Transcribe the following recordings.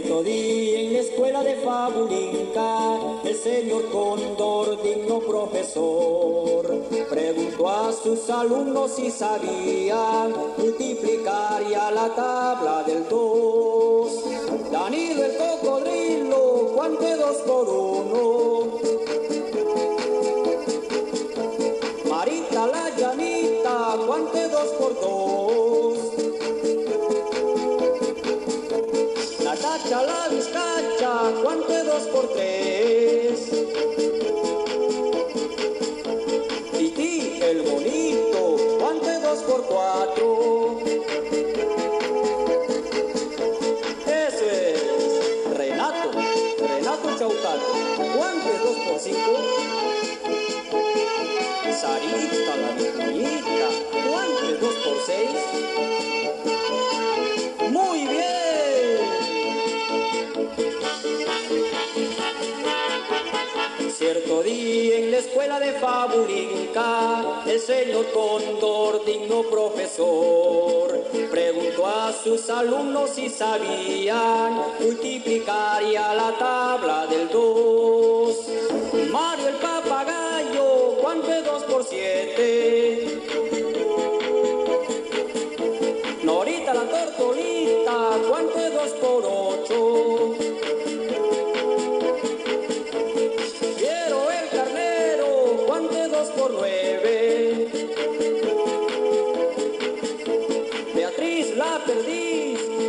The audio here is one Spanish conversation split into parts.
Cierto día en la escuela de Fabulinca, el señor Condor, digno profesor, preguntó a sus alumnos si sabían multiplicar ya la tabla del 2. Danilo el cocodrilo, ¿cuánto dos por uno? Natacha la vizcacha, ¿cuánto es dos por? El señor Condor, digno profesor, preguntó a sus alumnos si sabían multiplicar ya la tabla del 2. Mario el papagayo, ¿cuánto es 2 por 7?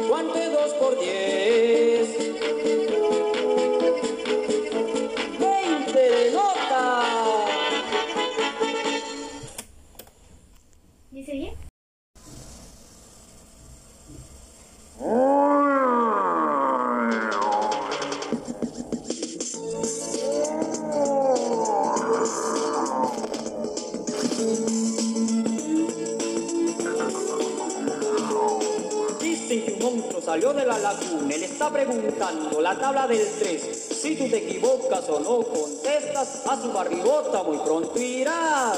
¿Cuánto es 2 por 10? Dicen que un monstruo salió de la laguna, él está preguntando la tabla del 3. Si tú te equivocas o no contestas, a su barrigota muy pronto irás.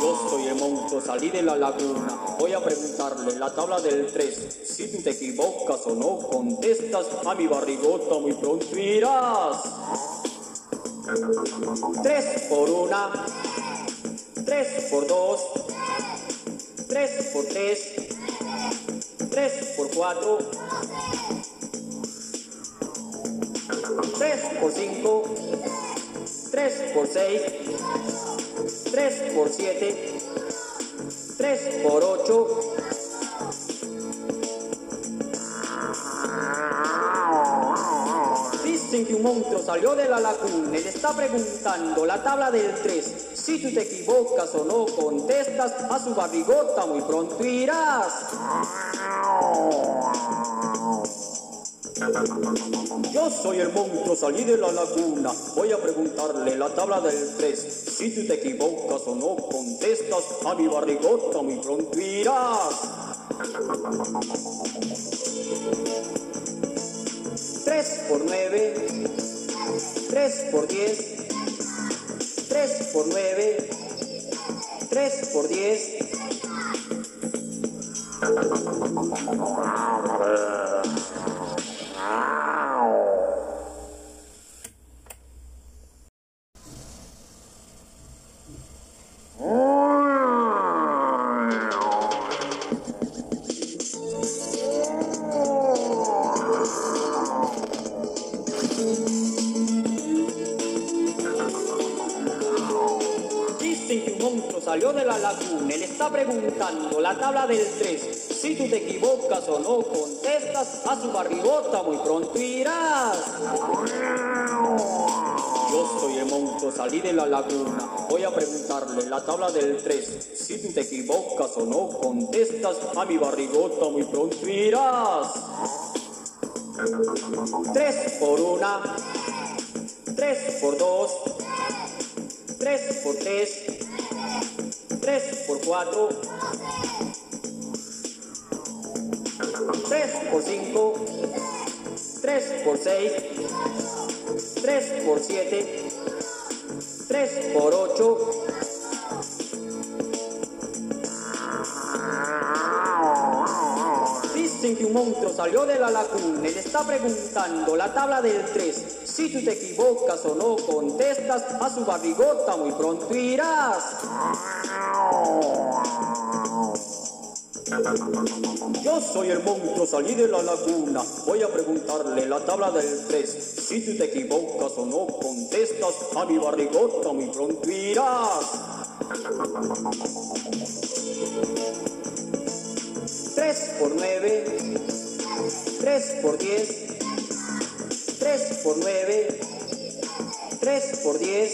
Yo soy el monstruo, salí de la laguna. Voy a preguntarle la tabla del 3. Si tú te equivocas o no contestas, a mi barrigota muy pronto irás. 3 por una, 3 por 2, 3 por 3, 3 por 4, 3 por 5, 3 por 6, 3 por 7, 3 por 8. Dicen que un monstruo salió de la laguna y le está preguntando la tabla del 3. Si tú te equivocas o no contestas, a su barrigota muy pronto irás. Yo soy el monstruo, salí de la laguna. Voy a preguntarle la tabla del 3. Si tú te equivocas o no contestas, a mi barrigota muy pronto irás. 3 por 9, 3 por 10, Ah, madre. Salió de la laguna, él está preguntando la tabla del 3. Si tú te equivocas o no contestas, a su barrigota muy pronto irás. Yo soy el monstruo, salí de la laguna. Voy a preguntarle la tabla del 3. Si tú te equivocas o no contestas, a mi barrigota muy pronto irás. 3 por una, 3 por 2, 3 por 3, 3 por 4, 3 por 5, 3 por 6, 3 por 7, 3 por 8. Dicen Dicen que un monstruo salió de la laguna y le está preguntando la tabla del 3. Si tú te equivocas o no contestas, a su barrigota muy pronto irás. Yo soy el monstruo, salí de la laguna. Voy a preguntarle la tabla del 3. Si tú te equivocas o no contestas, a mi barrigota muy pronto irás. 3 por 9, 3 por 10, 3 por 9, 3 por 10.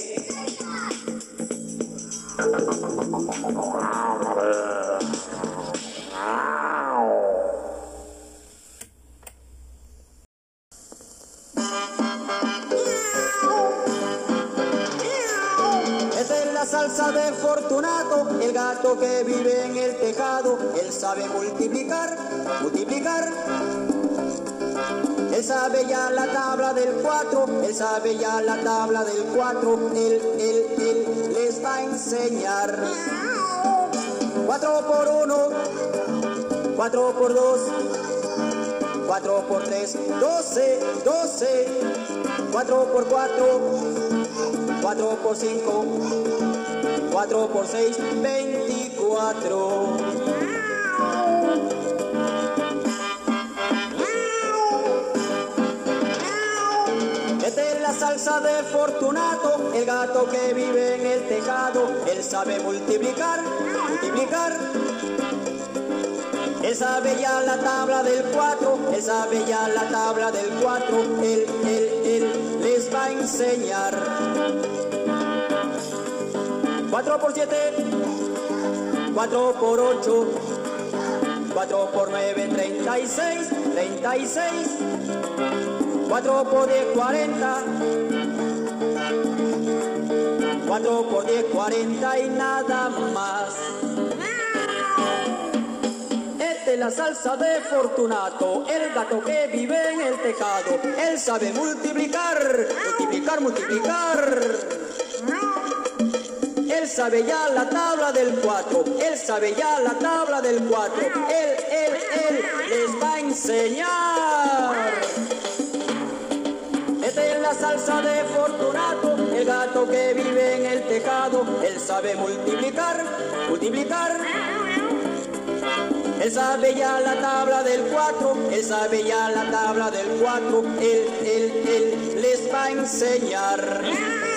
Esta es la salsa de Fortunato, el gato que vive en el tejado. Él sabe multiplicar, multiplicar. Él sabe ya la tabla del 4, él sabe ya la tabla del 4. Él, él, él les va a enseñar. 4 por 1, 4 por 2, 4 por 3, 12, 12, 4 por 4. 4 por 5, 4 por 6, 24. Salsa de Fortunato, el gato que vive en el tejado. Él sabe multiplicar, multiplicar. Él sabe ya la tabla del 4, él sabe ya la tabla del 4. Él, él, él les va a enseñar. 4 por 7, 4 por 8, 4 por 9, 36, 36, 4 por 10, 40, 4 por 10, 40 y nada más. Esta es la salsa de Fortunato, el gato que vive en el tejado. Él sabe multiplicar, multiplicar, multiplicar. Él sabe ya la tabla del 4, él sabe ya la tabla del 4, él, él, él les va a enseñar. Esta es la salsa de Fortunato, el gato que vive en el tejado, él sabe multiplicar, multiplicar. Él sabe ya la tabla del 4, él sabe ya la tabla del 4, él, él, él les va a enseñar.